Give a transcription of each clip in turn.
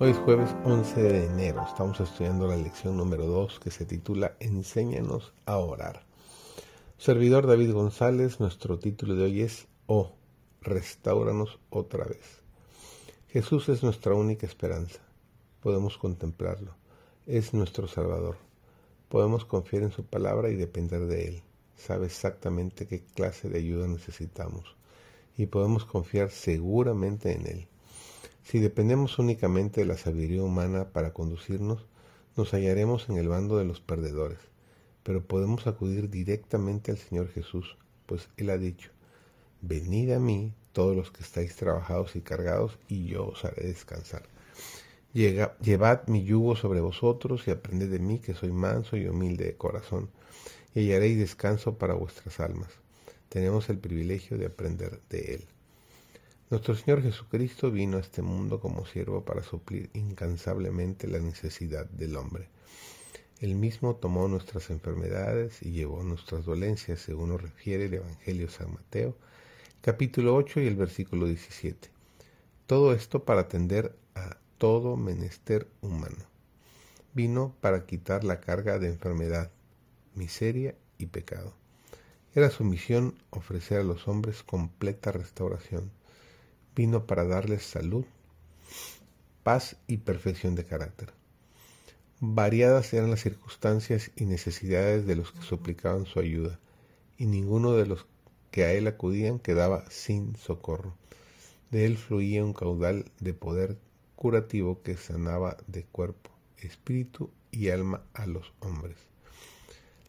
Hoy es jueves 11 de enero. Estamos estudiando la lección número 2 que se titula Enséñanos a orar. Servidor David González, nuestro título de hoy es Oh, restauranos otra vez. Jesús es nuestra única esperanza. Podemos contemplarlo. Es nuestro Salvador. Podemos confiar en su palabra y depender de Él. Sabe exactamente qué clase de ayuda necesitamos y podemos confiar seguramente en Él. Si dependemos únicamente de la sabiduría humana para conducirnos, nos hallaremos en el bando de los perdedores, pero podemos acudir directamente al Señor Jesús, pues Él ha dicho, venid a mí todos los que estáis trabajados y cargados, y yo os haré descansar. llevad mi yugo sobre vosotros y aprended de mí, que soy manso y humilde de corazón, y hallaréis descanso para vuestras almas. Tenemos el privilegio de aprender de Él. Nuestro Señor Jesucristo vino a este mundo como siervo para suplir incansablemente la necesidad del hombre. Él mismo tomó nuestras enfermedades y llevó nuestras dolencias, según nos refiere el Evangelio San Mateo, capítulo 8 y el versículo 17. Todo esto para atender a todo menester humano. Vino para quitar la carga de enfermedad, miseria y pecado. Era su misión ofrecer a los hombres completa restauración vino para darles salud, paz y perfección de carácter. Variadas eran las circunstancias y necesidades de los que suplicaban su ayuda, y ninguno de los que a él acudían quedaba sin socorro. De él fluía un caudal de poder curativo que sanaba de cuerpo, espíritu y alma a los hombres.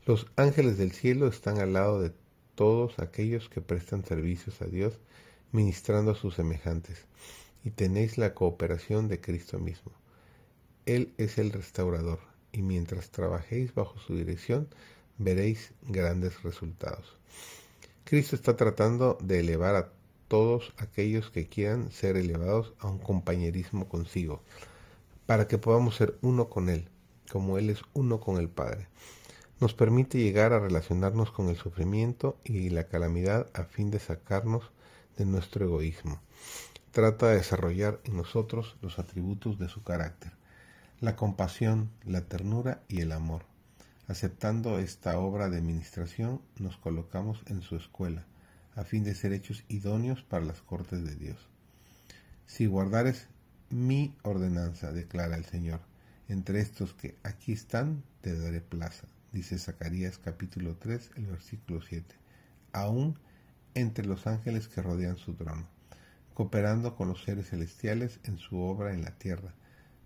Los ángeles del cielo están al lado de todos aquellos que prestan servicios a Dios ministrando a sus semejantes, y tenéis la cooperación de Cristo mismo. Él es el restaurador, y mientras trabajéis bajo su dirección, veréis grandes resultados. Cristo está tratando de elevar a todos aquellos que quieran ser elevados a un compañerismo consigo, para que podamos ser uno con Él, como Él es uno con el Padre. Nos permite llegar a relacionarnos con el sufrimiento y la calamidad a fin de sacarnos de nuestro egoísmo. Trata de desarrollar en nosotros los atributos de su carácter, la compasión, la ternura y el amor. Aceptando esta obra de administración, nos colocamos en su escuela, a fin de ser hechos idóneos para las cortes de Dios. Si guardares mi ordenanza, declara el Señor, entre estos que aquí están, te daré plaza, dice Zacarías capítulo 3, el versículo 7. Aún entre los ángeles que rodean su trono, cooperando con los seres celestiales en su obra en la tierra.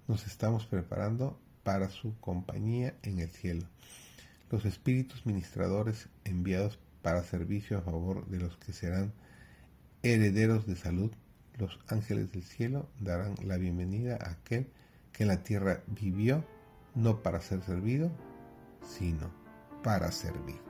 Nos estamos preparando para su compañía en el cielo. Los espíritus ministradores enviados para servicio a favor de los que serán herederos de salud, los ángeles del cielo darán la bienvenida a aquel que en la tierra vivió no para ser servido, sino para servir.